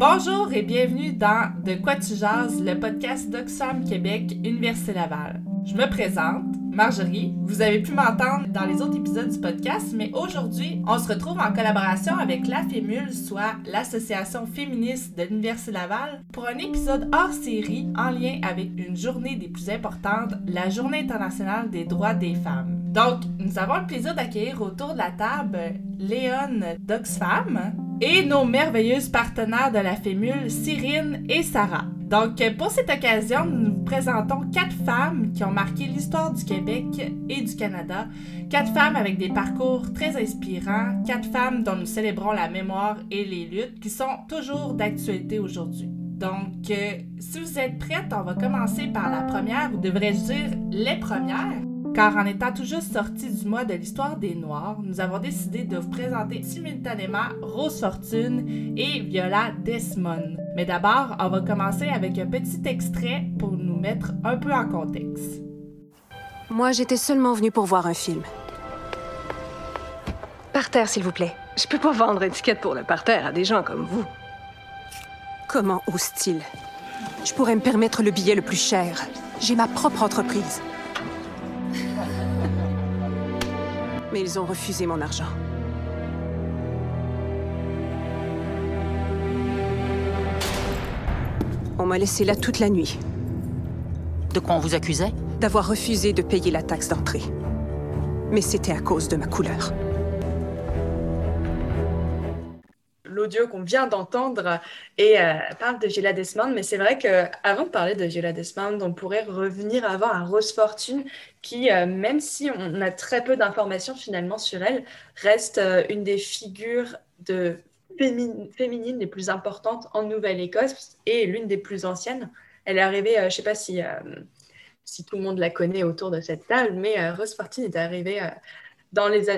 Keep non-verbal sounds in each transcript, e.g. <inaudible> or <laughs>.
Bonjour et bienvenue dans De quoi tu jases, le podcast d'Oxfam Québec, Université Laval. Je me présente, Marjorie. Vous avez pu m'entendre dans les autres épisodes du podcast, mais aujourd'hui, on se retrouve en collaboration avec la FEMUL, soit l'Association féministe de l'Université Laval, pour un épisode hors série en lien avec une journée des plus importantes, la Journée internationale des droits des femmes. Donc, nous avons le plaisir d'accueillir autour de la table Léon d'Oxfam et nos merveilleuses partenaires de la FEMUL, Cyrine et Sarah. Donc, pour cette occasion, nous vous présentons quatre femmes qui ont marqué l'histoire du Québec et du Canada. Quatre femmes avec des parcours très inspirants. Quatre femmes dont nous célébrons la mémoire et les luttes qui sont toujours d'actualité aujourd'hui. Donc, euh, si vous êtes prêtes, on va commencer par la première, ou devrais-je dire les premières. Car en étant tout juste sortis du mois de l'histoire des Noirs, nous avons décidé de vous présenter simultanément Rose Fortune et Viola Desmond. Mais d'abord, on va commencer avec un petit extrait pour nous mettre un peu en contexte. Moi, j'étais seulement venue pour voir un film. Par terre, s'il vous plaît. Je peux pas vendre étiquette pour le parterre à des gens comme vous. Comment ose-t-il? Je pourrais me permettre le billet le plus cher. J'ai ma propre entreprise. Mais ils ont refusé mon argent. On m'a laissé là toute la nuit. De quoi on vous accusait? D'avoir refusé de payer la taxe d'entrée. Mais c'était à cause de ma couleur. L'audio qu'on vient d'entendre et euh, parle de Gila Desmond, mais c'est vrai qu'avant de parler de Gila Desmond, on pourrait revenir avant à Rose Fortune, qui, euh, même si on a très peu d'informations finalement sur elle, reste euh, une des figures de féminines les plus importantes en Nouvelle-Écosse et l'une des plus anciennes. Elle est arrivée, je ne sais pas si, si tout le monde la connaît autour de cette table, mais Rose Fortune est arrivée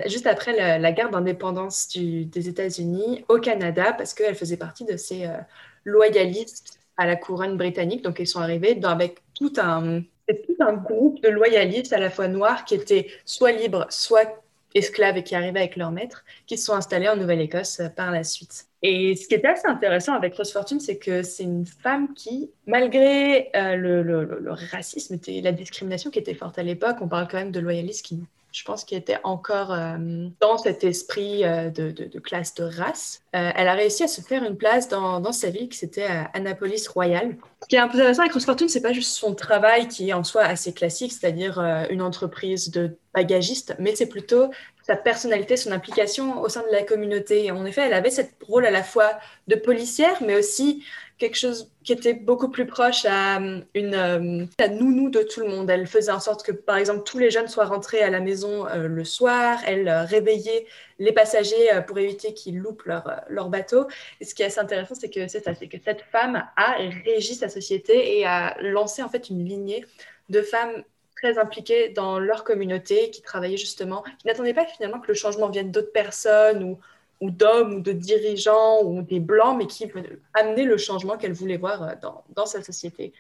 juste après la, guerre d'indépendance des États-Unis au Canada, parce qu'elle faisait partie de ces euh, loyalistes à la couronne britannique. Donc, ils sont arrivés avec tout un, tout un groupe de loyalistes à la fois noirs qui étaient soit libres, soit esclaves et qui arrivaient avec leur maître, qui se sont installés en Nouvelle-Écosse euh, par la suite. Et ce qui était assez intéressant avec Rose Fortune, c'est que c'est une femme qui, malgré euh, le, racisme et la discrimination qui était forte à l'époque, on parle quand même de loyalistes qui je pense qu'elle était encore euh, dans cet esprit euh, de, classe de race. Euh, elle a réussi à se faire une place dans, sa ville qui c'était Annapolis Royal. Ce qui est intéressant avec Rose Fortune, c'est pas juste son travail qui est en soi assez classique, c'est-à-dire une entreprise de bagagiste, mais c'est plutôt sa personnalité, son implication au sein de la communauté. En effet, elle avait cette rôle à la fois de policière, mais aussi quelque chose qui était beaucoup plus proche à euh, une euh, à nounou de tout le monde. Elle faisait en sorte que, par exemple, tous les jeunes soient rentrés à la maison euh, le soir. Elle réveillait les passagers pour éviter qu'ils loupent leur, leur bateau. Et ce qui est assez intéressant, c'est que c'est ça, c'est que cette femme a régi sa société et a lancé en fait une lignée de femmes très impliquées dans leur communauté, qui travaillaient justement, qui n'attendaient pas finalement que le changement vienne d'autres personnes ou ou d'hommes ou de dirigeants ou des blancs, mais qui amener le changement qu'elle voulait voir euh, dans, dans sa société.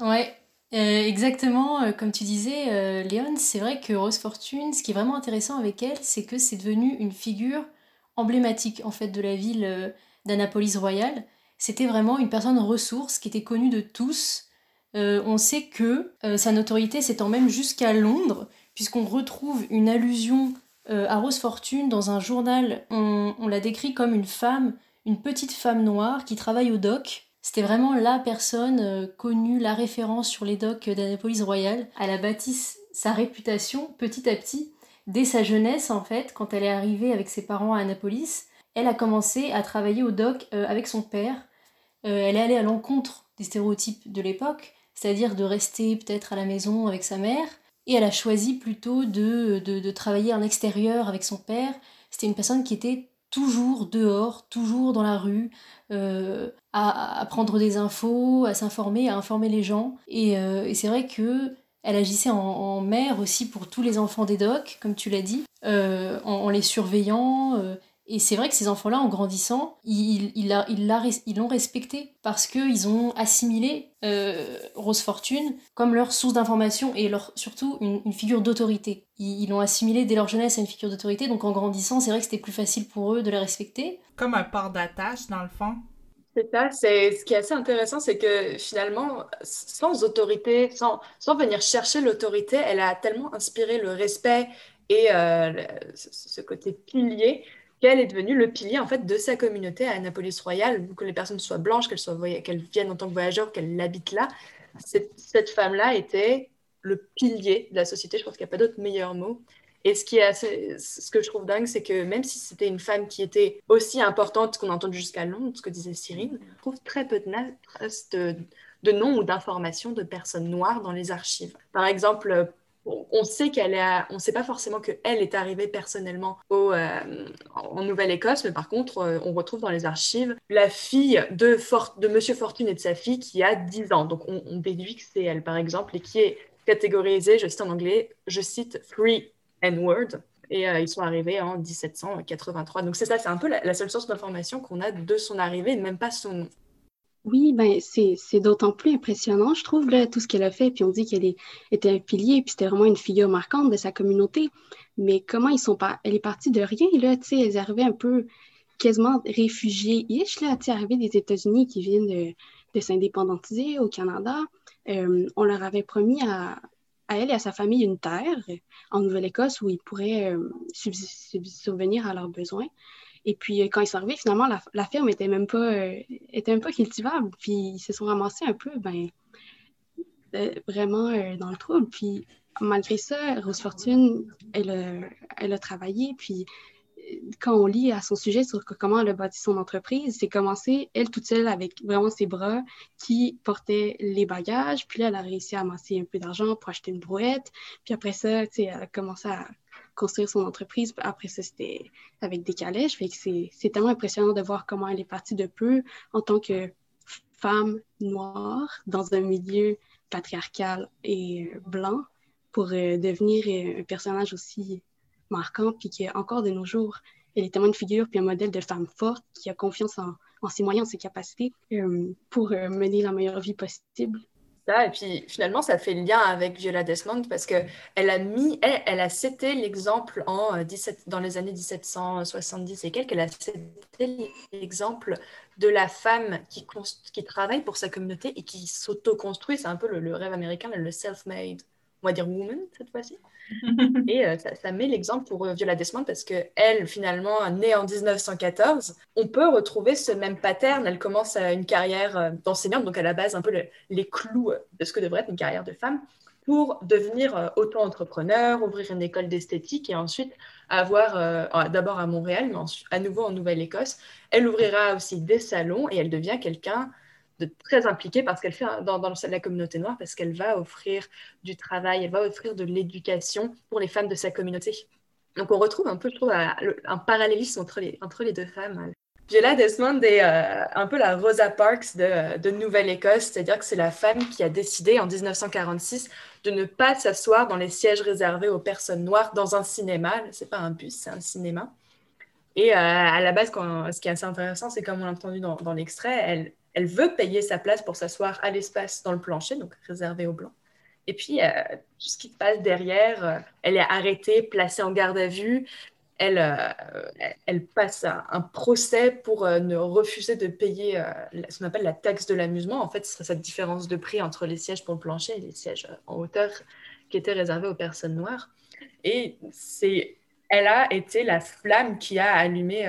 Ouais, euh, exactement, euh, comme tu disais, Léon, c'est vrai que Rose Fortune, ce qui est vraiment intéressant avec elle, c'est que c'est devenu une figure emblématique en fait de la ville d'Annapolis Royal. C'était vraiment une personne ressource qui était connue de tous. on sait que sa notoriété s'étend même jusqu'à Londres, puisqu'on retrouve une allusion euh, à Rose Fortune, dans un journal, on, l'a décrit comme une femme, une petite femme noire qui travaille au dock. C'était vraiment la personne euh, connue, la référence sur les docks d'Annapolis Royal. Elle a bâti sa réputation petit à petit. Dès sa jeunesse, en fait, quand elle est arrivée avec ses parents à Annapolis, elle a commencé à travailler au dock euh, avec son père. elle est allée à l'encontre des stéréotypes de l'époque, c'est-à-dire de rester peut-être à la maison avec sa mère, et elle a choisi plutôt de, de, travailler en extérieur avec son père. C'était une personne qui était toujours dehors, toujours dans la rue, euh, à, prendre des infos, à s'informer, à informer les gens. Et, euh, c'est vrai que elle agissait en, mère aussi pour tous les enfants des docks, comme tu l'as dit, euh, en, les surveillant, et c'est vrai que ces enfants-là, en grandissant, ils, ils, l'ont respecté parce qu'ils ont assimilé euh, Rose Fortune comme leur source d'information et leur, surtout une, figure d'autorité. Ils l'ont assimilé dès leur jeunesse à une figure d'autorité, donc en grandissant, c'est vrai que c'était plus facile pour eux de la respecter. Comme un port d'attache, dans le fond. C'est ça, c'est ce qui est assez intéressant, c'est que finalement, sans autorité, sans, sans venir chercher l'autorité, elle a tellement inspiré le respect et euh, ce côté pilier qu'elle est devenue le pilier en fait de sa communauté à Annapolis Royal, que les personnes soient blanches, qu'elles soient qu'elles viennent en tant que voyageurs, qu'elles habitent là. Cette, femme-là était le pilier de la société. Je pense qu'il n'y a pas d'autre meilleur mot. Et ce, qui est ce que je trouve dingue, c'est que même si c'était une femme qui était aussi importante qu'on a entendu jusqu'à Londres, ce que disait Cyrine, on trouve très peu de noms ou d'informations de personnes noires dans les archives. Par exemple, on sait qu'elle est, on sait pas forcément qu'elle est arrivée personnellement au, euh, en Nouvelle-Écosse, mais par contre, euh, on retrouve dans les archives la fille de, de Monsieur Fortune et de sa fille qui a 10 ans. Donc, on, déduit que c'est elle, par exemple, et qui est catégorisée, je cite en anglais, je cite Free N-word. Et euh, ils sont arrivés en 1783. Donc c'est ça, c'est un peu la, seule source d'information qu'on a de son arrivée, même pas son nom. Oui, ben c'est d'autant plus impressionnant, je trouve, là, tout ce qu'elle a fait. Puis on dit qu'elle était un pilier, puis c'était vraiment une figure marquante de sa communauté. Mais comment ils sont pas. Elle est partie de rien, là, tu sais, elle arrivait un peu quasiment réfugiée-ish, là, tu sais, des États-Unis qui viennent de, s'indépendantiser au Canada. Euh, on leur avait promis à, à elle et à sa famille une terre en Nouvelle-Écosse où ils pourraient euh, subvenir à leurs besoins. Et puis, euh, quand ils sont arrivés, finalement, la, ferme était même pas, euh, était même pas cultivable. Puis, ils se sont ramassés un peu, ben, vraiment dans le trouble. Puis, malgré ça, Rose Fortune, elle, a travaillé. Puis, quand on lit à son sujet sur comment elle a bâti son entreprise, c'est commencé, elle toute seule, avec vraiment ses bras qui portaient les bagages. Puis là, elle a réussi à amasser un peu d'argent pour acheter une brouette. Puis après ça, elle a commencé à construire son entreprise. Après ça, c'était avec des calèches. Fait que c'est tellement impressionnant de voir comment elle est partie de peu en tant que femme noire dans un milieu patriarcal et blanc pour euh, devenir euh, un personnage aussi marquant, puis qui, encore de nos jours, elle est tellement une figure, puis un modèle de femme forte qui a confiance en, ses moyens, en ses capacités euh, pour euh, mener la meilleure vie possible. Et puis finalement, ça fait lien avec Viola Desmond parce qu'elle a mis, elle, a cité l'exemple en 17, euh, dans les années 1770 et quelques, elle a cité l'exemple de la femme qui, qui travaille pour sa communauté et qui s'auto-construit. C'est un peu le, le rêve américain, le self-made, on va dire woman cette fois-ci. <laughs> et euh, ça, met l'exemple pour euh, Viola Desmond parce qu'elle, finalement, née en 1914, on peut retrouver ce même pattern. Elle commence une carrière euh, d'enseignante, donc à la base, un peu les clous de ce que devrait être une carrière de femme, pour devenir auto-entrepreneur, ouvrir une école d'esthétique et ensuite avoir, d'abord à Montréal, mais ensuite, à nouveau en Nouvelle-Écosse, elle ouvrira aussi des salons et elle devient quelqu'un de très impliquée parce qu'elle fait dans, dans, la communauté noire parce qu'elle va offrir du travail, elle va offrir de l'éducation pour les femmes de sa communauté. Donc on retrouve un peu, je trouve, un parallélisme entre les, entre les deux femmes. Viola Desmond est euh, un peu la Rosa Parks de, Nouvelle-Écosse, c'est-à-dire que c'est la femme qui a décidé en 1946 de ne pas s'asseoir dans les sièges réservés aux personnes noires dans un cinéma. C'est pas un bus, c'est un cinéma. Et euh, à la base, ce qui est assez intéressant, c'est comme on l'a entendu dans, dans l'extrait, elle, elle veut payer sa place pour s'asseoir à l'espace dans le plancher, donc réservé aux blancs. Et puis, euh, tout ce qui se passe derrière, euh, elle est arrêtée, placée en garde à vue. Elle, euh, passe un, procès pour ne refuser de payer ce qu'on appelle la taxe de l'amusement. En fait, ce serait cette différence de prix entre les sièges pour le plancher et les sièges en hauteur qui étaient réservés aux personnes noires. Et c'est, elle a été la flamme qui a allumé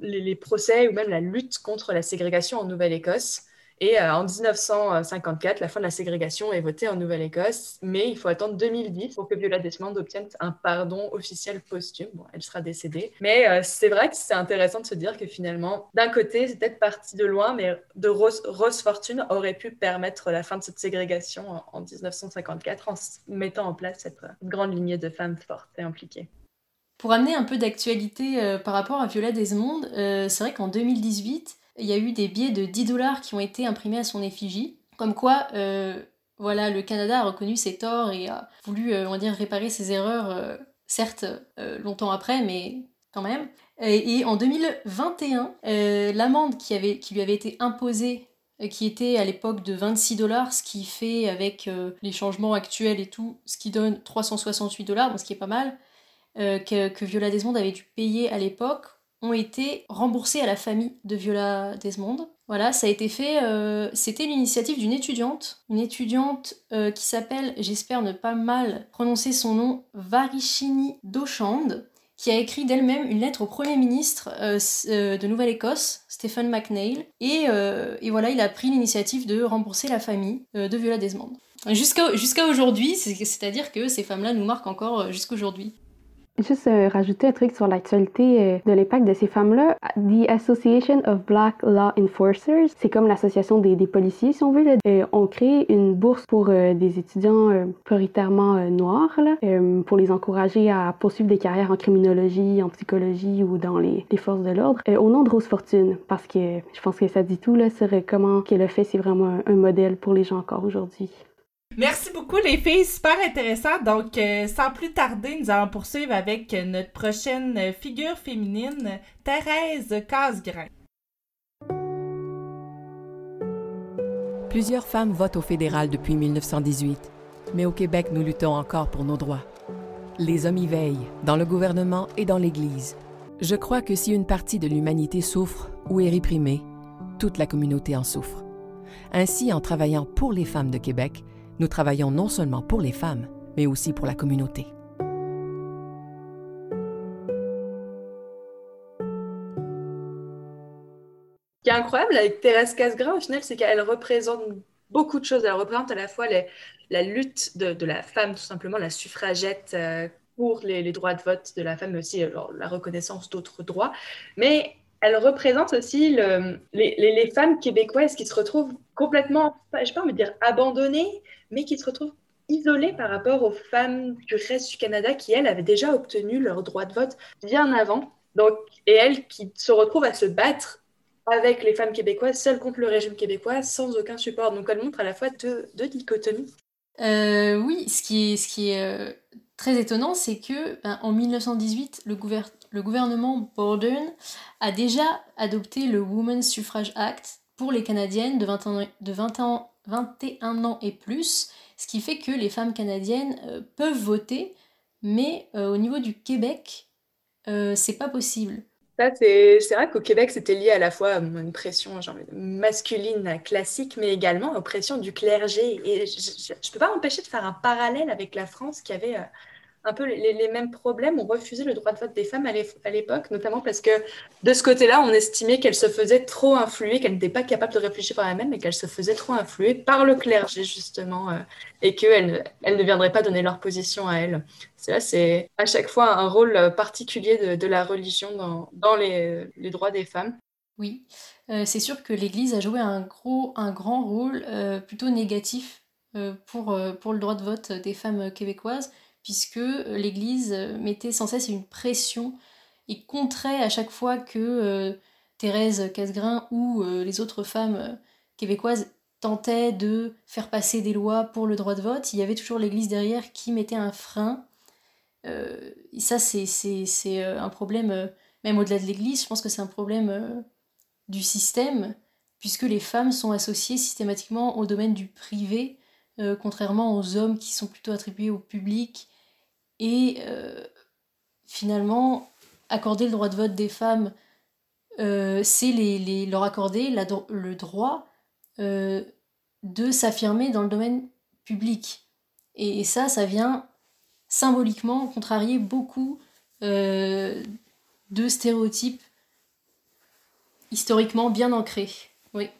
les, procès ou même la lutte contre la ségrégation en Nouvelle-Écosse. Et euh, en 1954, la fin de la ségrégation est votée en Nouvelle-Écosse, mais il faut attendre 2010 pour que Viola Desmond obtienne un pardon officiel posthume. Bon, elle sera décédée. Mais euh, c'est vrai que c'est intéressant de se dire que finalement, d'un côté, c'est peut-être parti de loin, mais de Rose, Fortune aurait pu permettre la fin de cette ségrégation en, 1954 en mettant en place cette grande lignée de femmes fortes et impliquées. Pour amener un peu d'actualité euh, par rapport à Viola Desmond, euh, c'est vrai qu'en 2018, il y a eu des billets de 10 dollars qui ont été imprimés à son effigie. Comme quoi, euh, voilà, le Canada a reconnu ses torts et a voulu, on va dire, réparer ses erreurs, certes longtemps après, mais quand même. Et, en 2021, l'amende qui, qui lui avait été imposée qui était à l'époque de 26 dollars, ce qui fait avec les changements actuels et tout, ce qui donne 368 dollars, ce qui est pas mal, euh, que, Viola Desmond avait dû payer à l'époque ont été remboursés à la famille de Viola Desmond. Voilà, ça a été fait, euh, c'était l'initiative d'une étudiante, une étudiante euh, qui s'appelle, j'espère ne pas mal prononcer son nom, Varishini Dochand, qui a écrit d'elle-même une lettre au Premier ministre de Nouvelle-Écosse, Stephen McNeil, et, et, voilà, il a pris l'initiative de rembourser la famille de Viola Desmond. Jusqu'à jusqu'à aujourd'hui, c'est-à-dire que ces femmes-là nous marquent encore jusqu'à aujourd'hui. Juste euh, rajouter un truc sur l'actualité euh, de l'impact de ces femmes-là. The Association of Black Law Enforcers, c'est comme l'association des, policiers, si on veut, là, euh, ont créé une bourse pour des étudiants prioritairement noirs, là, pour les encourager à poursuivre des carrières en criminologie, en psychologie ou dans les, les forces de l'ordre, au nom de Rose Fortune, parce que je pense que ça dit tout là, sur comment qu'elle a fait, c'est vraiment un modèle pour les gens encore aujourd'hui. Merci beaucoup les filles, super intéressant. Donc euh, sans plus tarder, nous allons poursuivre avec notre prochaine figure féminine, Thérèse Casgrain. Plusieurs femmes votent au fédéral depuis 1918, mais au Québec, nous luttons encore pour nos droits. Les hommes y veillent, dans le gouvernement et dans l'Église. Je crois que si une partie de l'humanité souffre ou est réprimée, toute la communauté en souffre. Ainsi, en travaillant pour les femmes de Québec, nous travaillons non seulement pour les femmes, mais aussi pour la communauté. Ce qui est incroyable avec Thérèse Casgrain, au final, c'est qu'elle représente beaucoup de choses. Elle représente à la fois la lutte de, la femme, tout simplement, la suffragette euh, pour les, droits de vote de la femme, mais aussi la reconnaissance d'autres droits. Mais elle représente aussi les, femmes québécoises qui se retrouvent complètement, je ne sais pas me dire abandonnées, mais qui se retrouvent isolées par rapport aux femmes du reste du Canada qui, elles, avaient déjà obtenu leur droit de vote bien avant. Donc, et elles qui se retrouvent à se battre avec les femmes québécoises, seules contre le régime québécois, sans aucun support. Donc, elle montre à la fois deux, dichotomies. Euh, oui, ce qui est, ce qui est euh, très étonnant, c'est que ben, en 1918, le, le gouvernement Borden a déjà adopté le Women's Suffrage Act pour les Canadiennes de, 21 ans et plus, ce qui fait que les femmes canadiennes euh, peuvent voter, mais euh, au niveau du Québec, euh, c'est pas possible. C'est vrai qu'au Québec, c'était lié à la fois à une pression masculine classique, mais également aux pressions du clergé. Et je ne peux pas m'empêcher de faire un parallèle avec la France qui avait un peu les, mêmes problèmes. On refusait le droit de vote des femmes à l'époque, notamment parce que de ce côté-là, on estimait qu'elle se faisait trop influer, qu'elle n'était pas capable de réfléchir par elle-même, mais qu'elle se faisait trop influer par le clergé, justement, euh, et qu'elle elle ne viendrait pas donner leur position à elle. C'est à chaque fois un rôle particulier de, la religion dans, les, droits des femmes. Oui, euh, c'est sûr que l'Église a joué un, gros, un grand rôle euh, plutôt négatif pour, pour le droit de vote des femmes québécoises puisque euh, l'Église euh, mettait sans cesse une pression et contrait à chaque fois que euh, Thérèse Casgrain ou les autres femmes québécoises tentaient de faire passer des lois pour le droit de vote, il y avait toujours l'Église derrière qui mettait un frein. et ça, c'est un problème, même au-delà de l'Église, je pense que c'est un problème du système, puisque les femmes sont associées systématiquement au domaine du privé, contrairement aux hommes qui sont plutôt attribués au public et euh, finalement, accorder le droit de vote des femmes, euh, c'est leur accorder le droit euh, de s'affirmer dans le domaine public. Et, ça, ça vient symboliquement contrarier beaucoup de stéréotypes historiquement bien ancrés. Oui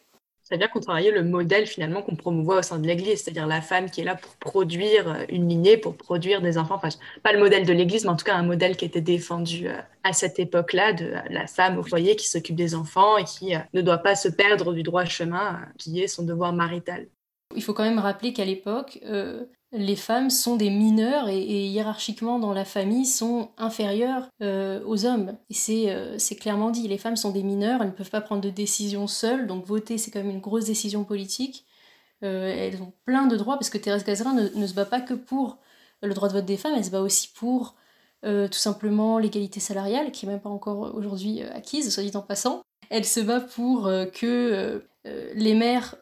ça vient contrarier le modèle finalement qu'on promouvoit au sein de l'Église, c'est-à-dire la femme qui est là pour produire euh, une lignée, pour produire des enfants. Enfin, pas le modèle de l'Église, mais en tout cas un modèle qui était défendu euh, à cette époque-là de la femme au foyer qui s'occupe des enfants et qui euh, ne doit pas se perdre du droit chemin qui est son devoir marital. Il faut quand même rappeler qu'à l'époque, les femmes sont des mineurs et, hiérarchiquement dans la famille sont inférieures euh, aux hommes. Euh, c'est clairement dit, les femmes sont des mineurs, elles ne peuvent pas prendre de décision seules, donc voter c'est quand même une grosse décision politique. Euh, elles ont plein de droits parce que Thérèse Gazerin ne, se bat pas que pour le droit de vote des femmes, elle se bat aussi pour tout simplement l'égalité salariale, qui n'est même pas encore aujourd'hui acquise, soit dit en passant. Elle se bat pour que les mères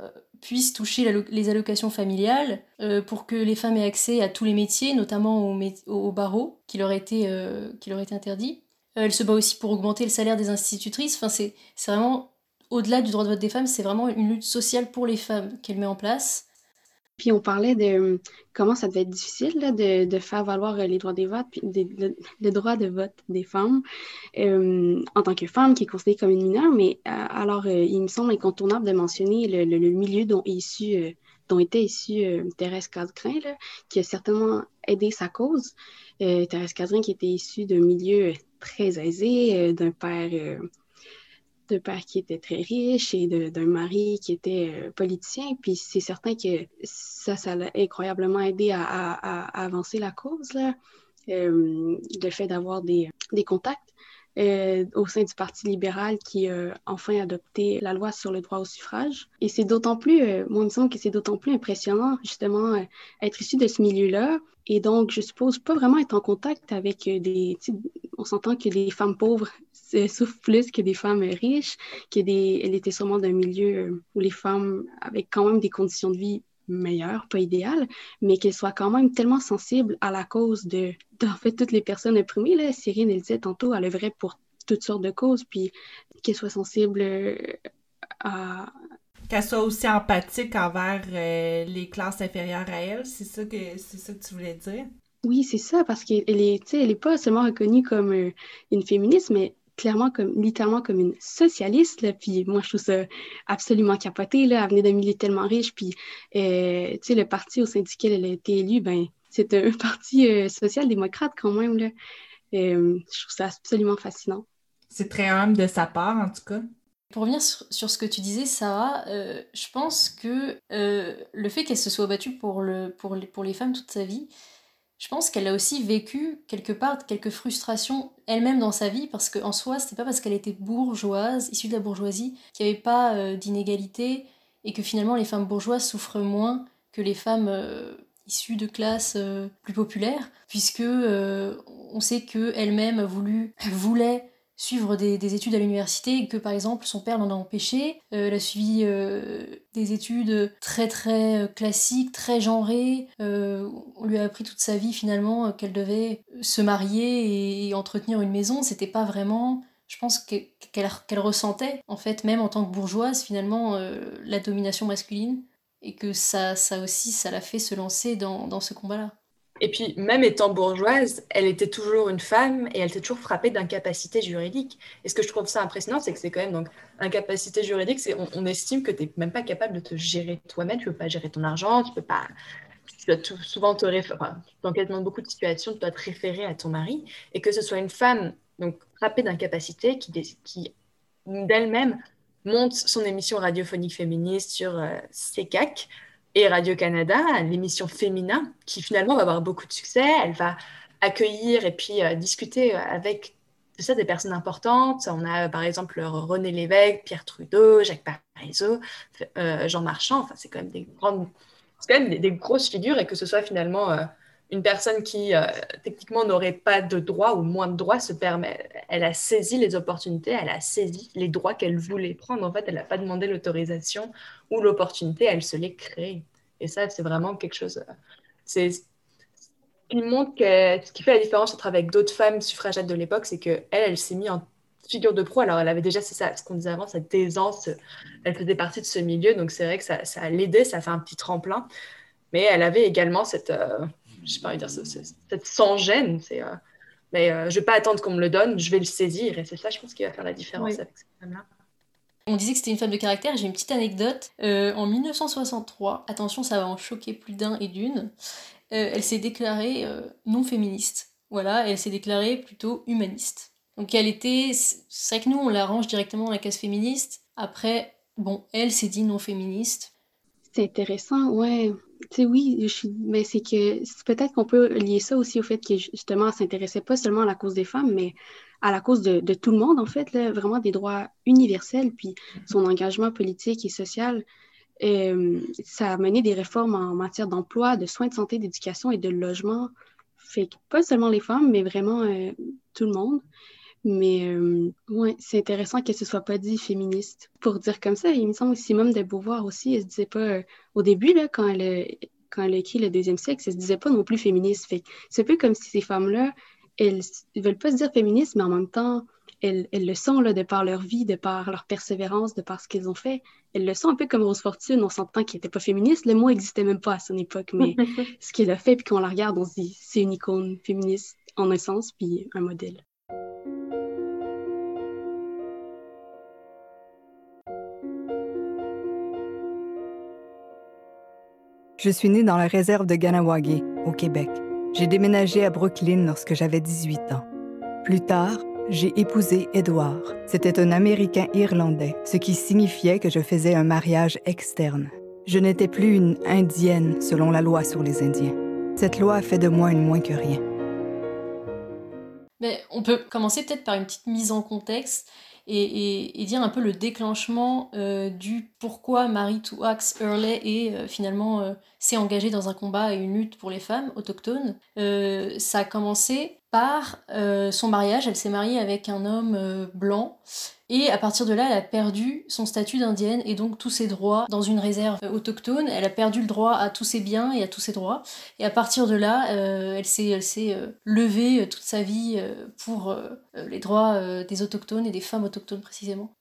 puissent toucher les allocations familiales euh, pour que les femmes aient accès à tous les métiers, notamment au, au barreau qui leur était, euh, qui leur interdit. elle se bat aussi pour augmenter le salaire des institutrices. Enfin, c'est vraiment, au-delà du droit de vote des femmes, c'est vraiment une lutte sociale pour les femmes qu'elle met en place. Puis on parlait de comment ça devait être difficile de, faire valoir les droits des votes, puis le, droit de vote des femmes en tant que femme qui est considérée comme une mineure. Mais alors, il me semble incontournable de mentionner le, milieu dont est issue dont était issue euh, Thérèse Casgrain, qui a certainement aidé sa cause. Euh, Thérèse Casgrain qui était issue d'un milieu très aisé, euh, d'un père, d'un père qui était très riche et d'un mari qui était politicien. Puis c'est certain que ça, ça l'a incroyablement aidé à, avancer la cause, là. le fait d'avoir des contacts. Euh, au sein du Parti libéral qui a enfin adopté la loi sur le droit au suffrage. Et c'est d'autant plus, euh, moi, il me semble que c'est d'autant plus impressionnant, justement, euh, être issu de ce milieu-là. Et donc, je suppose pas vraiment être en contact avec des. On s'entend que les femmes pauvres <laughs> souffrent plus que des femmes riches, que des. Était sûrement d'un milieu où les femmes avaient quand même des conditions de vie meilleure, pas idéale, mais qu'elle soit quand même tellement sensible à la cause de, en fait, toutes les personnes opprimées. Là. Cyrine, elle disait tantôt, elle œuvrait pour toutes sortes de causes, puis qu'elle soit sensible euh, à... Qu'elle soit aussi empathique envers euh, les classes inférieures à elle, c'est ça que c'est ça que tu voulais dire? Oui, c'est ça, parce qu'elle est, elle est pas seulement reconnue comme euh, une féministe, mais clairement comme littéralement comme une socialiste là, puis moi je trouve ça absolument capoté là elle venait d'un milieu tellement riche puis euh, tu sais le parti au sein duquel elle a été élue ben c'est un <laughs> parti euh, social-démocrate quand même là. Euh, je trouve ça absolument fascinant. C'est très humble de sa part en tout cas. Pour revenir sur, ce que tu disais, Sarah, je pense que le fait qu'elle se soit battue pour, le, pour, les, pour les femmes toute sa vie, je pense qu'elle a aussi vécu quelque part quelques frustrations elle-même dans sa vie parce qu'en soi, c'était pas parce qu'elle était bourgeoise, issue de la bourgeoisie, qu'il n'y avait pas euh, d'inégalité et que finalement les femmes bourgeoises souffrent moins que les femmes euh, issues de classes euh, plus populaires, puisque on sait qu'elle-même voulait suivre des, études à l'université que par exemple son père l'en a empêché. Euh, elle a suivi euh, des études très très euh, classiques, très genrées. on lui a appris toute sa vie finalement qu'elle devait se marier et, entretenir une maison. C'était pas vraiment, je pense qu'elle ressentait en fait même en tant que bourgeoise finalement la domination masculine et que ça, ça aussi ça l'a fait se lancer dans ce combat-là. Et puis, même étant bourgeoise, elle était toujours une femme et elle était toujours frappée d'incapacité juridique. Et ce que je trouve ça impressionnant, c'est que c'est quand même donc incapacité juridique, c'est on, estime que tu n'es même pas capable de te gérer toi-même, tu ne peux pas gérer ton argent, tu peux pas. Tu dois souvent te référer, enfin, dans beaucoup de situations, tu dois te référer à ton mari. Et que ce soit une femme donc frappée d'incapacité qui, qui d'elle-même monte son émission radiophonique féministe sur euh, CECAC et Radio-Canada, l'émission Féminin, qui finalement va avoir beaucoup de succès. Elle va accueillir et puis euh, discuter euh, avec ça, des personnes importantes. On a par exemple René Lévesque, Pierre Trudeau, Jacques Parizeau, euh, Jean Marchand. Enfin, c'est quand même des grandes, c'est quand même des, grosses figures et que ce soit finalement une personne qui techniquement n'aurait pas de droits ou moins de droits se permet, elle a saisi les opportunités, elle a saisi les droits qu'elle voulait prendre. En fait, elle n'a pas demandé l'autorisation ou l'opportunité, elle se l'est créée. Et ça, c'est vraiment quelque chose. Euh, c'est il montre que ce qui fait la différence entre avec d'autres femmes suffragettes de l'époque, c'est que elle, elle s'est mise en figure de pro. Alors, elle avait déjà, c'est ça, ce qu'on disait avant, cette aisance. Elle faisait partie de ce milieu, donc c'est vrai que ça, ça l'aidait, ça fait un petit tremplin. Mais elle avait également cette, euh, je sais pas dire, cette sans-gêne. C'est, euh, mais je je vais pas attendre qu'on me le donne, je vais le saisir. Et c'est ça, je pense, qui va faire la différence avec cette femme-là. On disait que c'était une femme de caractère. J'ai une petite anecdote. Euh, en 1963, attention, ça va en choquer plus d'un et d'une, euh, elle s'est déclarée euh, non féministe. Voilà, elle s'est déclarée plutôt humaniste. Donc elle était. C'est vrai que nous, on la range directement dans la case féministe. Après, bon, elle s'est dit non féministe. C'est intéressant, ouais. Oui, mais c'est que peut-être qu'on peut lier ça aussi au fait que justement, elle s'intéressait pas seulement à la cause des femmes, mais à la cause de, tout le monde, en fait, là, vraiment des droits universels, puis son engagement politique et social. Ça a mené des réformes en matière d'emploi, de soins de santé, d'éducation et de logement. Fait que pas seulement les femmes, mais vraiment euh, tout le monde. Mais euh, ouais, c'est intéressant que ce soit pas dit féministe. Pour dire comme ça, il me semble que Simone de Beauvoir aussi, elle se disait pas au début, là, quand elle, quand elle a écrit Le deuxième sexe, elle se disait pas non plus féministe. Fait c'est un peu comme si ces femmes-là elles ne veulent pas se dire féministes, mais en même temps, elles, elles, le sont là, de par leur vie, de par leur persévérance, de par ce qu'elles ont fait. Elles le sont un peu comme Rose Fortune, on s'entend qu'elle n'était pas féministe. Le mot n'existait même pas à son époque, mais <laughs> ce qu'elle a fait, puis quand on la regarde, on se dit c'est une icône féministe en un sens, puis un modèle. Je suis née dans la réserve de Ganawagé, au Québec. J'ai déménagé à Brooklyn lorsque j'avais 18 ans. Plus tard, j'ai épousé Edward. C'était un Américain irlandais, ce qui signifiait que je faisais un mariage externe. Je n'étais plus une Indienne selon la loi sur les Indiens. Cette loi a fait de moi une moins que rien. Mais on peut commencer peut-être par une petite mise en contexte et, dire un peu le déclenchement euh, du pourquoi Marie Touax Hurley est euh, finalement euh, s'est engagée dans un combat et une lutte pour les femmes autochtones. ça a commencé par son mariage. Elle s'est mariée avec un homme blanc et à partir de là, elle a perdu son statut d'indienne et donc tous ses droits dans une réserve autochtone. Elle a perdu le droit à tous ses biens et à tous ses droits. Et à partir de là, euh, elle s'est, euh, levée euh, toute sa vie pour les droits des autochtones et des femmes autochtones précisément.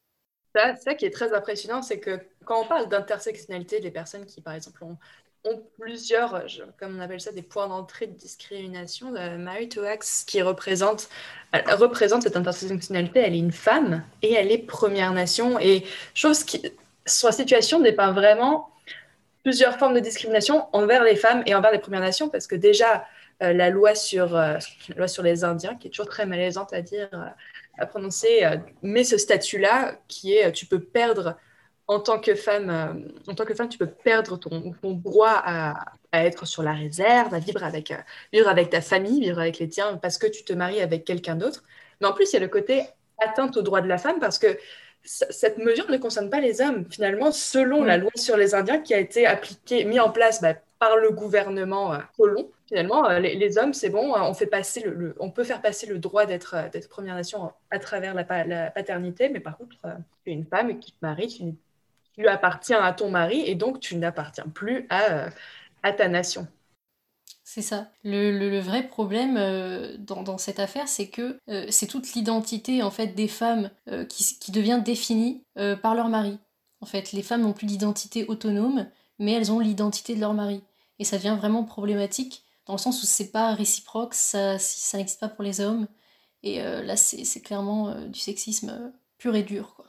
Ça, ça qui est très impressionnant, c'est que quand on parle d'intersectionnalité, les personnes qui, par exemple, ont ont plusieurs, comme on appelle ça, des points d'entrée de discrimination. Mary Toax, qui représente, représente cette intersectionnalité, elle est une femme et elle est Première Nation. Et chose qui, sa situation dépeint vraiment plusieurs formes de discrimination envers les femmes et envers les Premières Nations, parce que déjà, euh, la, loi sur, euh, la loi sur les Indiens, qui est toujours très malaisante à dire, euh, à prononcer, met ce statut-là qui est tu peux perdre en tant que femme, euh, en tant que femme, tu peux perdre ton, droit à, être sur la réserve, à vivre avec, euh, vivre avec ta famille, vivre avec les tiens, parce que tu te maries avec quelqu'un d'autre. Mais en plus, il y a le côté atteinte aux droits de la femme, parce que cette mesure ne concerne pas les hommes. Finalement, selon la loi sur les Indiens qui a été appliquée, mise en place bah, par le gouvernement euh, colon, finalement, les, hommes, c'est bon, on, fait passer le, on peut faire passer le droit d'être Première Nation à travers la, paternité, mais par contre, une femme qui te marie, tu tu appartiens à ton mari et donc tu n'appartiens plus à, euh, ta nation. C'est ça. Le, vrai problème euh, dans, cette affaire, c'est que euh, c'est toute l'identité en fait des femmes qui, devient définie par leur mari. En fait, les femmes n'ont plus d'identité autonome, mais elles ont l'identité de leur mari. Et ça devient vraiment problématique dans le sens où c'est pas réciproque, ça, n'existe pas pour les hommes. Et là, c'est clairement du sexisme pur et dur.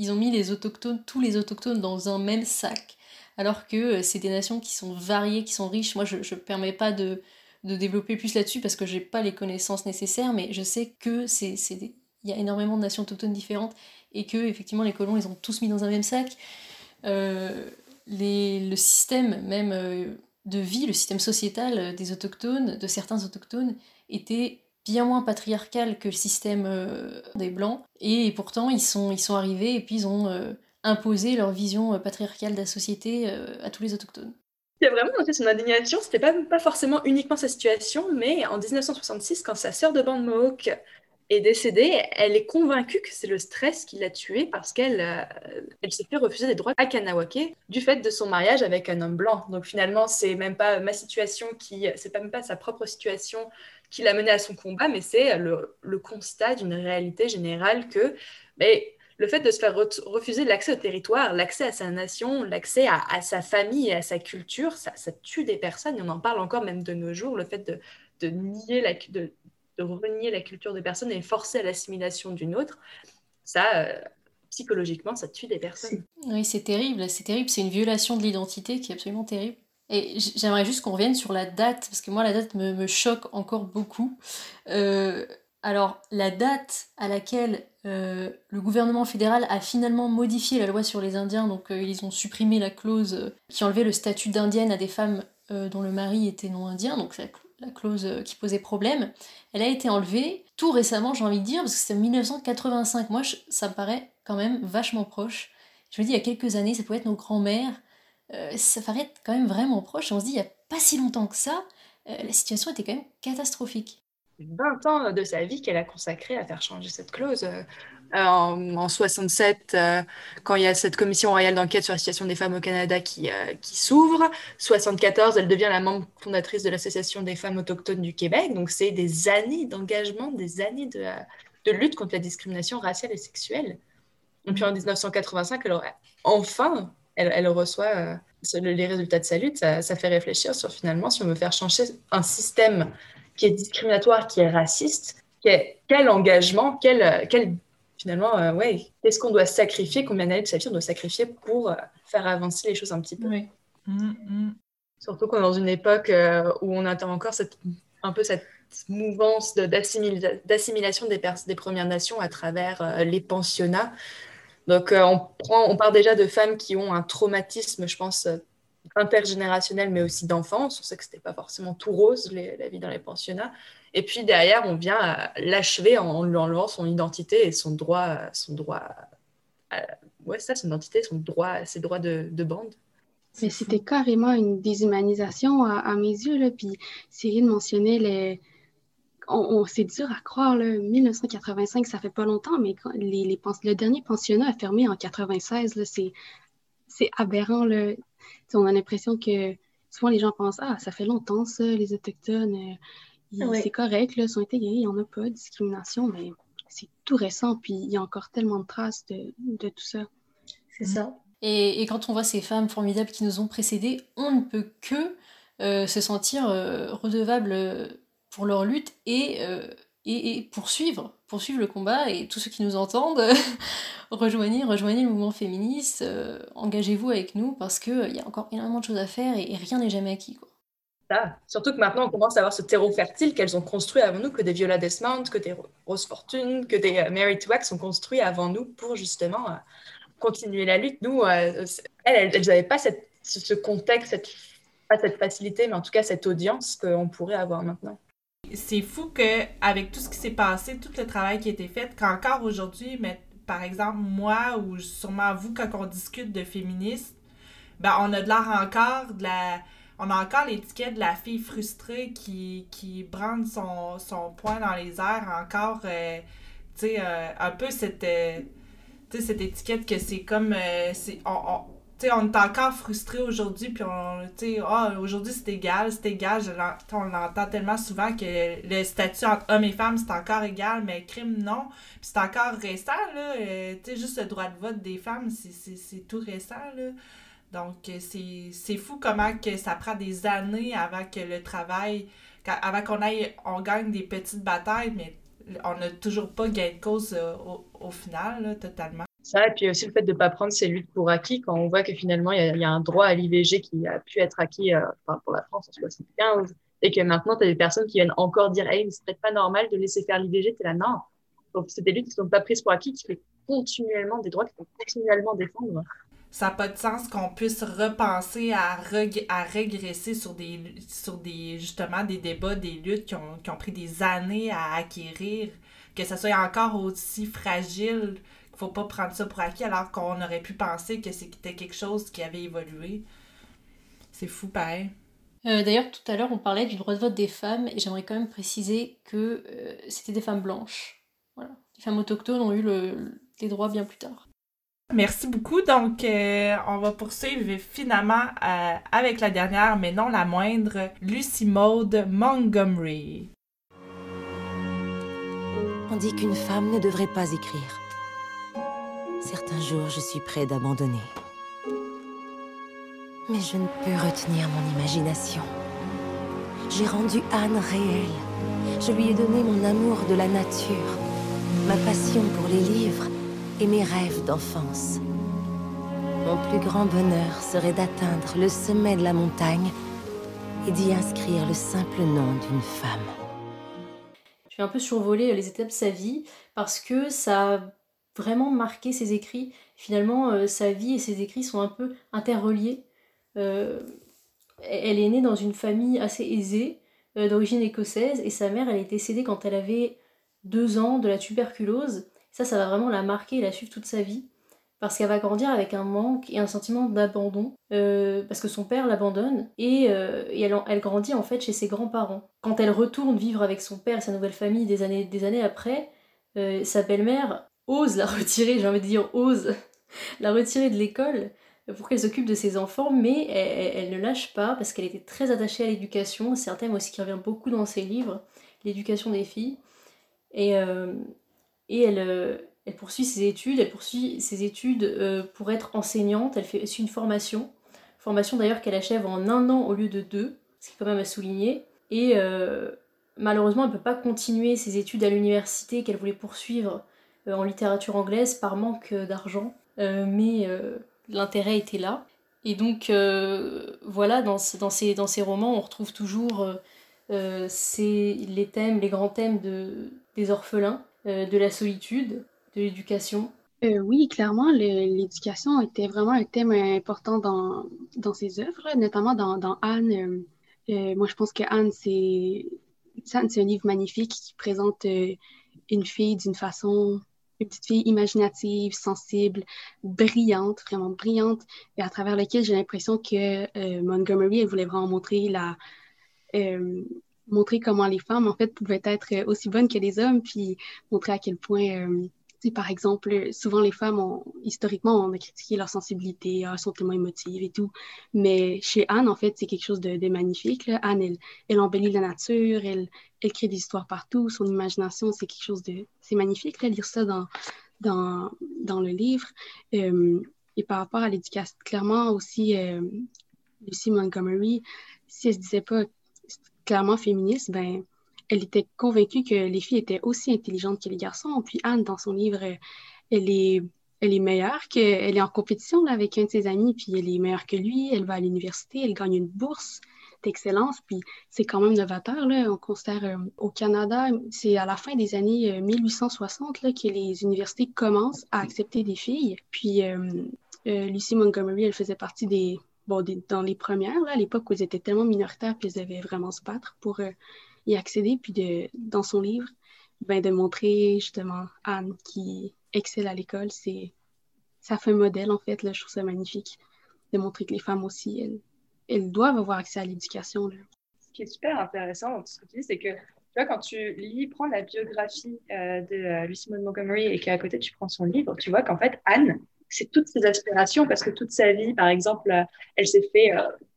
Ils ont mis les autochtones, tous les autochtones dans un même sac, alors que euh, c'est des nations qui sont variées, qui sont riches. Moi, je ne permets pas de, développer plus là-dessus parce que j'ai pas les connaissances nécessaires, mais je sais que c'est il y a énormément de nations autochtones différentes et que effectivement les colons ils ont tous mis dans un même sac. Euh, le système même euh, de vie, le système sociétal des autochtones, de certains autochtones, était bien moins patriarcal que le système euh, des Blancs. Et pourtant, ils sont, ils sont arrivés et puis ils ont euh, imposé leur vision euh, patriarcale de la société à tous les autochtones. Il a vraiment noté son indignation, c'était pas, pas forcément uniquement sa situation, mais en 1966, quand sa sœur de bande Mohawk est décédée, elle est convaincue que c'est le stress qui l'a tuée parce qu'elle elle s'est fait refuser des droits à Kanawake du fait de son mariage avec un homme blanc. Donc finalement, c'est même pas ma situation qui, c'est même pas sa propre situation qui l'a mené à son combat, mais c'est le, constat d'une réalité générale que mais le fait de se faire refuser l'accès au territoire, l'accès à sa nation, l'accès à, sa famille et à sa culture, ça, tue des personnes. On en parle encore même de nos jours, le fait de, de nier la, de, de, renier la culture des personnes et forcer à l'assimilation d'une autre, ça, euh, psychologiquement, ça tue des personnes. Oui, c'est terrible, c'est terrible, c'est une violation de l'identité qui est absolument terrible. Et j'aimerais juste qu'on revienne sur la date, parce que moi la date me, choque encore beaucoup. Euh, alors, la date à laquelle euh, le gouvernement fédéral a finalement modifié la loi sur les Indiens, donc euh, ils ont supprimé la clause qui enlevait le statut d'indienne à des femmes dont le mari était non indien, donc la, la clause qui posait problème, elle a été enlevée tout récemment, j'ai envie de dire, parce que c'est 1985. Moi, ça me paraît quand même vachement proche. Je me dis, il y a quelques années, ça pouvait être nos grands-mères euh, ça paraît quand même vraiment proche. On se dit, il n'y a pas si longtemps que ça, euh, la situation était quand même catastrophique. 20 ans de sa vie qu'elle a consacré à faire changer cette clause. Euh, en, en, 67, euh, quand il y a cette commission royale d'enquête sur la situation des femmes au Canada qui, euh, qui s'ouvre. 74, elle devient la membre fondatrice de l'Association des femmes autochtones du Québec. Donc, c'est des années d'engagement, des années de, de, lutte contre la discrimination raciale et sexuelle. Et puis en 1985, elle aurait, enfin, elle, elle reçoit les résultats de sa lutte. Ça, ça, fait réfléchir sur finalement si on veut faire changer un système qui est discriminatoire, qui est raciste, quel engagement, quel, quel finalement, euh, ouais, qu'est-ce qu'on doit sacrifier, combien d'années de sa vie on doit sacrifier pour euh, faire avancer les choses un petit peu. Oui. Mmh, mmh. Surtout qu'on est dans une époque euh, où on attend encore cette, un peu cette mouvance d'assimilation des, des, Premières Nations à travers euh, les pensionnats. Donc, euh, on, prend, part déjà de femmes qui ont un traumatisme, je pense, intergénérationnel, mais aussi d'enfance. On sait que ce n'était pas forcément tout rose, la vie dans les pensionnats. Et puis derrière, on vient l'achever en lui enlevant son identité et son droit, son droit, ouais, ça, son identité, son droit, ses droits de, de bande. Mais c'était carrément une déshumanisation à, à mes yeux. Puis Cyril mentionnait les. On, on c'est dur à croire, là. 1985, ça fait pas longtemps, mais quand les, les pens... le dernier pensionnat a fermé en 96. Là. C'est, c'est aberrant. Là. on a l'impression que souvent les gens pensent Ah, ça fait longtemps, ça, les Autochtones. Euh. C'est correct, là, sont intégrés, il n'y en a pas de discrimination, mais c'est tout récent, puis il y a encore tellement de traces de, de tout ça. C'est ça. Et, et, quand on voit ces femmes formidables qui nous ont précédées, on ne peut que euh, se sentir euh, redevable pour leur lutte et, euh, et, poursuivre, poursuivre le combat. Et tous ceux qui nous entendent, <laughs> rejoignez, rejoignez le mouvement féministe, engagez-vous avec nous parce qu'il y a encore énormément de choses à faire et, rien n'est jamais acquis. Quoi. Ça. Surtout que maintenant, on commence à avoir ce terreau fertile qu'elles ont construit avant nous, que des Viola Desmond, que des Rose Fortune, que des Mary Twax ont construit avant nous pour justement continuer la lutte. Nous, euh, elles, elles n'avaient pas cette, ce contexte, pas cette facilité, mais en tout cas cette audience qu'on pourrait avoir maintenant. C'est fou qu'avec tout ce qui s'est passé, tout le travail qui a été fait, qu'encore aujourd'hui, mais par exemple, moi ou sûrement vous, quand on discute de féminisme, ben, on a de l'air encore de la. On a encore l'étiquette de la fille frustrée qui, qui brande son, son poing dans les airs, encore, euh, tu sais, euh, un peu cette. Euh, cette étiquette que c'est comme. On, on, est encore frustré aujourd'hui, puis on, oh, aujourd'hui c'est égal, c'est égal. On l'entend tellement souvent que le statut entre hommes et femmes c'est encore égal, mais crime non. Puis c'est encore récent, là. Euh, juste le droit de vote des femmes, c'est, tout récent, là. Donc, euh, c'est, c'est fou comment que ça prend des années avant que le travail, avant qu'on aille, on gagne des petites batailles, mais on n'a toujours pas gain de cause euh, au, au, final, là, totalement. Ça, et puis aussi le fait de ne pas prendre ces luttes pour acquis quand on voit que finalement, il y, a un droit à l'IVG qui a pu être acquis euh, pour la France en 75 et que maintenant, tu as des personnes qui viennent encore dire Hey, c'est peut-être pas normal de laisser faire l'IVG. Tu es là, non. Donc, c'est des luttes qui ne sont pas prises pour acquis, qui fait continuellement des droits qu'il faut continuellement défendre ça n'a pas de sens qu'on puisse repenser à, reg à régresser sur des sur des justement des débats, des luttes qui ont, qui ont pris des années à acquérir, que ça soit encore aussi fragile faut pas prendre ça pour acquis alors qu'on aurait pu penser que c'était quelque chose qui avait évolué. C'est fou pareil. Euh, D'ailleurs, tout à l'heure, on parlait du droit de vote des femmes et j'aimerais quand même préciser que euh, c'était des femmes blanches. Voilà. Les femmes autochtones ont eu le, les droits bien plus tard. Merci beaucoup. Donc, euh, on va poursuivre finalement euh, avec la dernière, mais non la moindre, Lucy Maud Montgomery. On dit qu'une femme ne devrait pas écrire. Certains jours, je suis près d'abandonner. Mais je ne peux retenir mon imagination. J'ai rendu Anne réelle. Je lui ai donné mon amour de la nature, ma passion pour les livres et mes rêves d'enfance. Mon plus grand bonheur serait d'atteindre le sommet de la montagne et d'y inscrire le simple nom d'une femme. Je vais un peu survoler les étapes de sa vie parce que ça vraiment marqué ses écrits. Finalement, euh, sa vie et ses écrits sont un peu interreliés. Euh, elle est née dans une famille assez aisée, euh, d'origine écossaise, et sa mère, elle été décédée quand elle avait deux ans de la tuberculose. Ça, ça va vraiment la marquer et la suivre toute sa vie. parce qu'elle va grandir avec un manque et un sentiment d'abandon, parce que son père l'abandonne, et, euh, elle, grandit en fait chez ses grands-parents. Quand elle retourne vivre avec son père et sa nouvelle famille des années, des années après, sa belle-mère ose la retirer, j'ai envie de dire ose, la retirer de l'école pour qu'elle s'occupe de ses enfants, mais elle, ne lâche pas parce qu'elle était très attachée à l'éducation, c'est un thème aussi qui revient beaucoup dans ses livres, l'éducation des filles, et, et elle elle poursuit ses études, elle poursuit ses études euh, pour être enseignante, elle fait une formation, formation d'ailleurs qu'elle achève en un an au lieu de deux, ce qui est quand même à souligner, et euh, malheureusement elle ne peut pas continuer ses études à l'université qu'elle voulait poursuivre euh, en littérature anglaise par manque d'argent, mais l'intérêt était là. Et donc voilà, dans, dans, ces, dans ces romans, on retrouve toujours les thèmes, les grands thèmes de, des orphelins, de la solitude, de l'éducation euh, Oui, clairement, l'éducation était vraiment un thème important dans, dans ses œuvres, notamment dans, Anne. Euh, euh, moi, je pense que Anne, c'est un livre magnifique qui présente une fille d'une façon, une petite fille imaginative, sensible, brillante, vraiment brillante, et à travers lequel j'ai l'impression que Montgomery, elle voulait vraiment montrer la, montrer comment les femmes, en fait, pouvaient être aussi bonnes que les hommes, puis montrer à quel point par exemple, souvent les femmes, ont, historiquement, on a critiqué leur sensibilité, elles sont tellement émotives et tout. Mais chez Anne, en fait, c'est quelque chose de, magnifique. Anne, elle, elle, embellit la nature, elle, elle crée des histoires partout. Son imagination, c'est quelque chose de... C'est magnifique, lire ça dans, dans, dans le livre. Euh, et par rapport à l'éducation, clairement aussi, euh, Lucy Montgomery, si elle se disait pas clairement féministe, ben elle était convaincue que les filles étaient aussi intelligentes que les garçons. Puis Anne, dans son livre, elle est, elle est meilleure, que, elle est en compétition avec un de ses amis, puis elle est meilleure que lui. Elle va à l'université, elle gagne une bourse d'excellence, puis c'est quand même novateur. Là. On considère euh, au Canada, c'est à la fin des années 1860 euh, là, que les universités commencent à accepter des filles. Puis euh, Lucy Montgomery, elle faisait partie des, bon, dans les premières, là, à l'époque où elles étaient tellement minoritaires, puis elles devaient vraiment se battre pour y accéder, puis de, dans son livre, ben, de montrer justement Anne qui excelle à l'école. C'est, ça fait un modèle, en fait. Là, je trouve ça magnifique de montrer que les femmes aussi, elles, doivent avoir accès à l'éducation. Ce qui est super intéressant dans ce que tu dis, c'est que tu vois, quand tu lis, prends la biographie euh, de euh, Lucy Montgomery et qu'à côté tu prends son livre, tu vois qu'en fait, Anne, c'est toutes ses aspirations parce que toute sa vie, par exemple, euh, elle s'est fait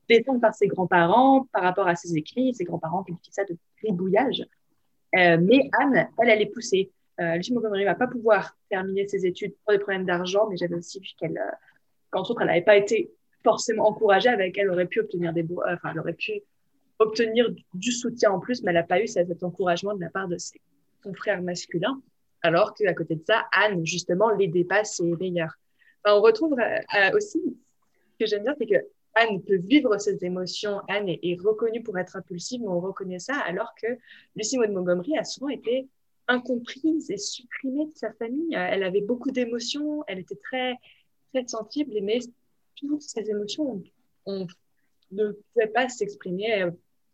défendre par ses grands-parents par rapport à ses écrits. Ses grands-parents qualifient ça de gribouillage. Euh, mais Anne, elle, elle est poussée. Euh, Montgomery ne va pas pouvoir terminer ses études pour des problèmes d'argent, mais j'avais aussi vu qu'elle, euh, qu'entre autres, elle n'avait pas été forcément encouragée avec elle aurait pu obtenir des euh, enfin, elle aurait pu obtenir du soutien en plus, mais elle n'a pas eu cet encouragement de la part de ses confrères masculins. Alors qu'à côté de ça, Anne, justement, les dépasse et est meilleure. On retrouve aussi, ce que j'aime dire, c'est que Anne peut vivre ses émotions, Anne est, reconnue pour être impulsive, mais on reconnaît ça, alors que Lucie Maud Montgomery a souvent été incomprise et supprimée de sa famille. Elle avait beaucoup d'émotions, elle était très, très sensible, mais toutes ces émotions, on, ne pouvait pas s'exprimer. Elle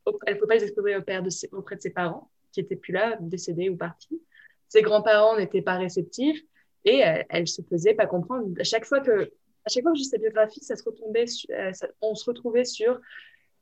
ne pouvait pas les exprimer auprès de, ses, parents, qui n'étaient plus là, décédés ou partis. Ses grands-parents n'étaient pas réceptifs et elle, elle se faisait pas comprendre. À chaque fois que à chaque fois que j'ai sa biographie, ça se retombait, euh, on se retrouvait sur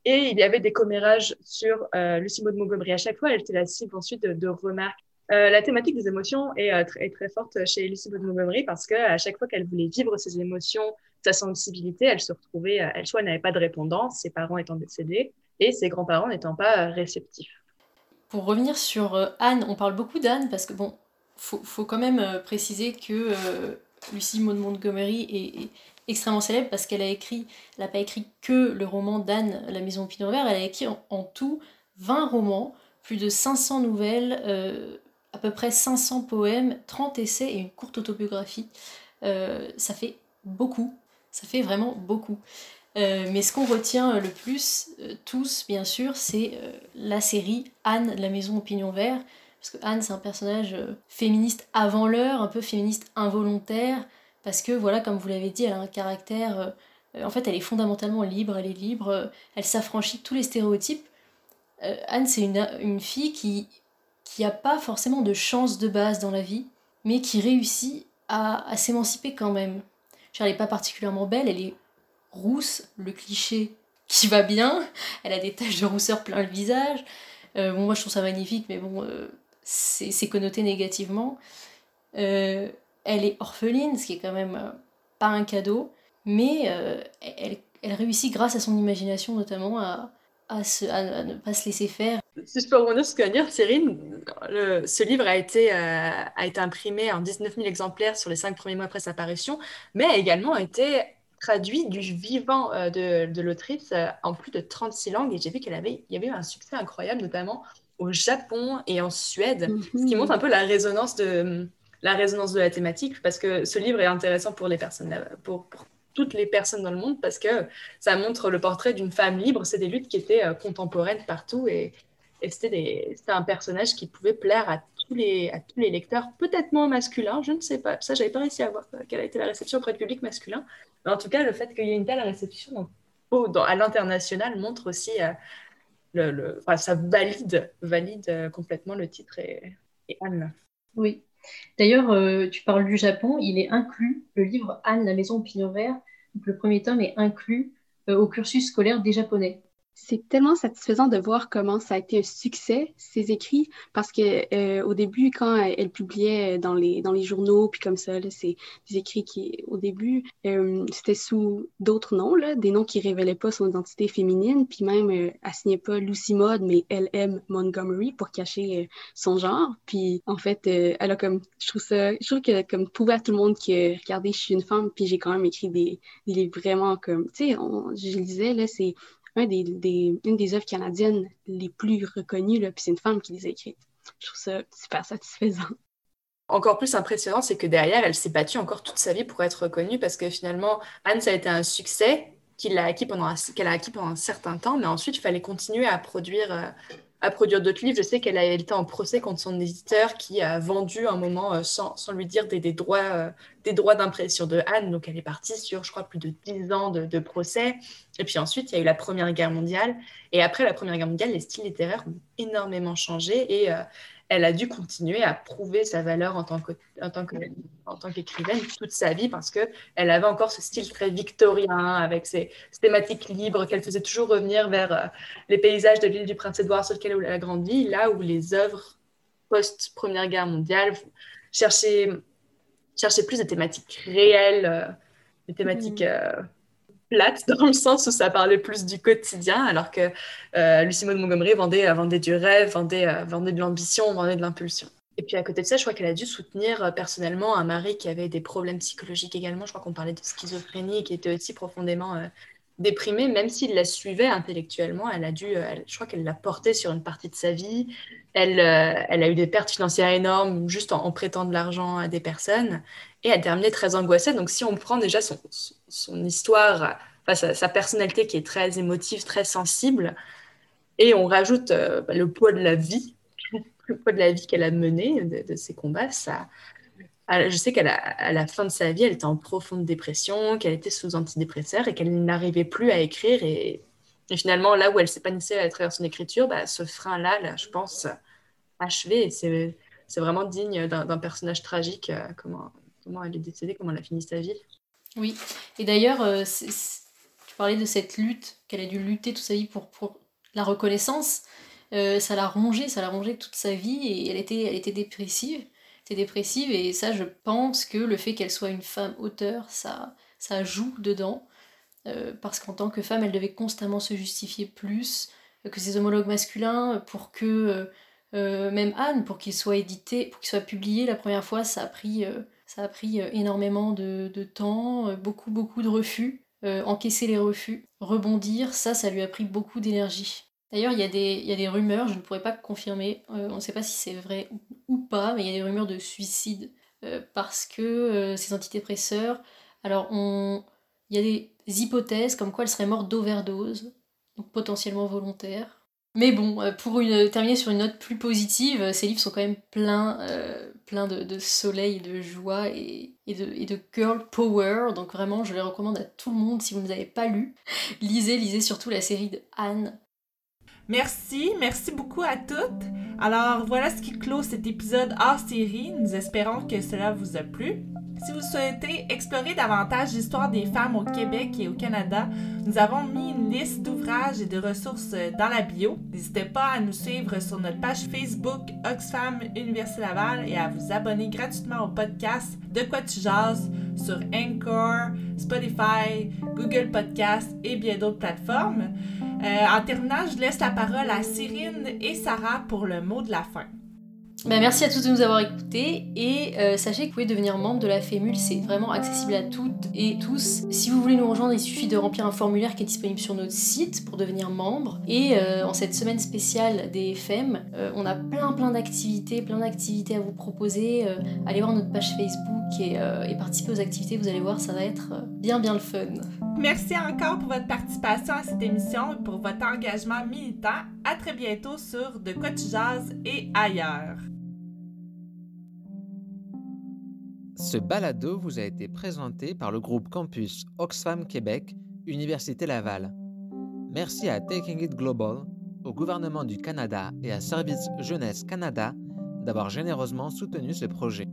et il y avait des commérages sur euh, Lucie Maud Montgomery. À chaque fois, elle était la cible ensuite de, remarques. Euh, la thématique des émotions est, très, forte chez Lucie Maud Montgomery parce qu'à chaque fois qu'elle voulait vivre ses émotions, sa sensibilité, elle se retrouvait, elle soit n'avait pas de répondant, ses parents étant décédés et ses grands-parents n'étant pas réceptifs. Pour revenir sur Anne, on parle beaucoup d'Anne parce que bon, faut quand même préciser que Lucie Maud Montgomery est, extrêmement célèbre parce qu'elle a écrit, elle n'a pas écrit que le roman d'Anne, La Maison au Pinot Vert, elle a écrit en, tout 20 romans, plus de 500 nouvelles, euh, à peu près 500 poèmes, 30 essais et une courte autobiographie. Euh, ça fait beaucoup, ça fait vraiment beaucoup. Euh, mais ce qu'on retient le plus, tous bien sûr, c'est la série Anne, la maison au pignon vert, parce que Anne c'est un personnage féministe avant l'heure, un peu féministe involontaire, parce que voilà, comme vous l'avez dit, elle a un caractère. Euh, en fait, elle est fondamentalement libre, elle est libre, euh, elle s'affranchit de tous les stéréotypes. Euh, Anne, c'est une, fille qui qui n'a pas forcément de chance de base dans la vie, mais qui réussit à, s'émanciper quand même. elle n'est pas particulièrement belle, elle est rousse, le cliché qui va bien, <laughs> elle a des taches de rousseur plein le visage. bon, moi je trouve ça magnifique, mais bon, c'est connoté négativement. elle est orpheline, ce qui est quand même pas un cadeau, mais elle, elle réussit grâce à son imagination notamment à, ne pas se laisser faire. Si je peux revenir sur ce que dire, Cyrine, ce livre a été, euh, imprimé en 19 000 exemplaires sur les cinq premiers mois après sa parution, mais a également été traduit du vivant euh, de, de l'autrice euh, en plus de 36 langues. Et j'ai vu qu'il avait, y avait eu un succès incroyable, notamment au Japon et en Suède, ce qui mhm. montre un peu la résonance de, la résonance de la thématique, parce que ce livre est intéressant pour les personnes, pour, pour toutes les personnes dans le monde parce que ça montre le portrait d'une femme libre. C'est des luttes qui étaient euh, contemporaines partout et, c'était un personnage qui pouvait plaire à tous les, à tous les lecteurs, peut-être moins masculins, je ne sais pas. Ça, j'avais pas réussi à voir quelle a été la réception auprès du public masculin. Mais en tout cas, le fait qu'il y ait une telle réception dans, à l'international montre aussi euh, ça valide, valide euh, complètement le titre et, Anne. Oui, D'ailleurs, euh, tu parles du Japon, il est inclus, le livre Anne, la maison au pignon vert, le premier tome est inclus euh, au cursus scolaire des Japonais c'est tellement satisfaisant de voir comment ça a été un succès, ces écrits, parce que euh, au début, quand elle publiait dans les, dans les journaux, puis comme ça, c'est des écrits qui, au début, euh, c'était sous d'autres noms, là, des noms qui révélaient pas son identité féminine, puis même, euh, elle signait pas Lucy Maud, mais L.M. Montgomery pour cacher son genre. Puis, en fait, elle a comme, je trouve ça, je trouve que comme prouver à tout le monde que, regardez, je suis une femme, puis j'ai quand même écrit des, des livres vraiment comme, tu sais, je le disais, là, c'est des, une des œuvres canadiennes les plus reconnues, puis c'est une femme qui les a écrites. Je trouve ça super satisfaisant. Encore plus impressionnant, c'est que derrière, elle s'est battue encore toute sa vie pour être reconnue parce que finalement, Anne, ça a été un succès qu'elle a, a acquis pendant un certain temps, mais ensuite, il fallait continuer à produire euh, à produire d'autres livres. Je sais qu'elle a été en procès contre son éditeur qui a vendu un moment euh, sans, sans, lui dire des, des droits, euh, des droits d'impression de Anne. Donc elle est partie sur, je crois, plus de 10 ans de, procès. Et puis ensuite, il y a eu la Première Guerre mondiale. Et après la Première Guerre mondiale, les styles littéraires ont énormément changé. Et euh, elle a dû continuer à prouver sa valeur en tant, que, en tant, que, en tant qu'écrivaine toute sa vie parce qu'elle avait encore ce style très victorien avec ses, thématiques libres qu'elle faisait toujours revenir vers euh, les paysages de l'île du Prince-Édouard sur lequel elle a grandi, là où les œuvres post-Première Guerre mondiale cherchaient, cherchaient plus des thématiques réelles, euh, des thématiques... Mmh. Euh, plate dans le sens où ça parlait plus du quotidien, alors que euh, Lucie Montgomery vendait, euh, vendait du rêve, vendait, euh, vendait de l'ambition, vendait de l'impulsion. Et puis à côté de ça, je crois qu'elle a dû soutenir euh, personnellement un mari qui avait des problèmes psychologiques également. Je crois qu'on parlait de schizophrénie, qui était aussi profondément déprimé, même s'il la suivait intellectuellement. Elle a dû, je crois qu'elle l'a porté sur une partie de sa vie. Elle, elle a eu des pertes financières énormes juste en, prêtant de l'argent à des personnes. Et elle terminé très angoissée. Donc si on prend déjà son, son histoire, sa, personnalité qui est très émotive, très sensible, et on rajoute euh, bah, le poids de la vie, <laughs> le poids de la vie qu'elle a mené, de, ses combats, ça, je sais qu'à la, la, fin de sa vie, elle était en profonde dépression, qu'elle était sous antidépresseur et qu'elle n'arrivait plus à écrire. Et, finalement, là où elle s'épanouissait à travers son écriture, bah, ce frein-là, là, je pense, achevé. C'est vraiment digne d'un personnage tragique, euh, comment, comment elle est décédée, comment elle a fini sa vie. Oui, et d'ailleurs, euh, tu parlais de cette lutte, qu'elle a dû lutter toute sa vie pour, la reconnaissance. Euh, ça l'a rongée, ça l'a rongée toute sa vie et elle était, elle était dépressive. était dépressive et ça, je pense que le fait qu'elle soit une femme auteur, ça, ça joue dedans. Euh, parce qu'en tant que femme, elle devait constamment se justifier plus que ses homologues masculins pour que même Anne, pour qu'il soit édité, pour qu'il soit publié la première fois, ça a pris ça a pris euh, énormément de, temps, euh, beaucoup, beaucoup de refus, euh, encaisser les refus, rebondir, ça, ça lui a pris beaucoup d'énergie. D'ailleurs, il y, a des, y a des rumeurs, je ne pourrais pas confirmer, on ne sait pas si c'est vrai ou, pas, mais il y a des rumeurs de suicide parce que ces antidépresseurs, alors il y a des hypothèses comme quoi elle serait morte d'overdose, potentiellement volontaire, mais bon, euh, pour terminer sur une note plus positive, euh, ces livres sont quand même pleins, euh, de, soleil, de joie et, de, de, girl power. Donc vraiment, je les recommande à tout le monde si vous ne les avez pas lus. <laughs> lisez, lisez surtout la série de Anne. Merci, merci beaucoup à toutes. Alors voilà ce qui clôt cet épisode hors série. Nous espérons que cela vous a plu. Si vous souhaitez explorer davantage l'histoire des femmes au Québec et au Canada, nous avons mis une liste d'ouvrages et de ressources dans la bio. N'hésitez pas à nous suivre sur notre page Facebook Oxfam Université Laval et à vous abonner gratuitement au podcast De quoi tu jases sur Anchor, Spotify, Google Podcast et bien d'autres plateformes. Euh, en terminant, je laisse la parole à Cyrine et Sarah pour le mot de la fin. Bah, merci à tous de nous avoir écoutés et euh, sachez que vous pouvez devenir membre de la FEMUL, c'est vraiment accessible à toutes et tous. Si vous voulez nous rejoindre, il suffit de remplir un formulaire qui est disponible sur notre site pour devenir membre. Et euh, en cette semaine spéciale des FM, euh, on a plein plein d'activités, plein d'activités à vous proposer. allez voir notre page Facebook et, participer aux activités, vous allez voir, ça va être bien bien le fun. Merci encore pour votre participation à cette émission et pour votre engagement militant. À très bientôt sur De tu jases et ailleurs. Ce balado vous a été présenté par le groupe Campus Oxfam Québec, Université Laval. Merci à Taking It Global, au gouvernement du Canada et à Service Jeunesse Canada d'avoir généreusement soutenu ce projet.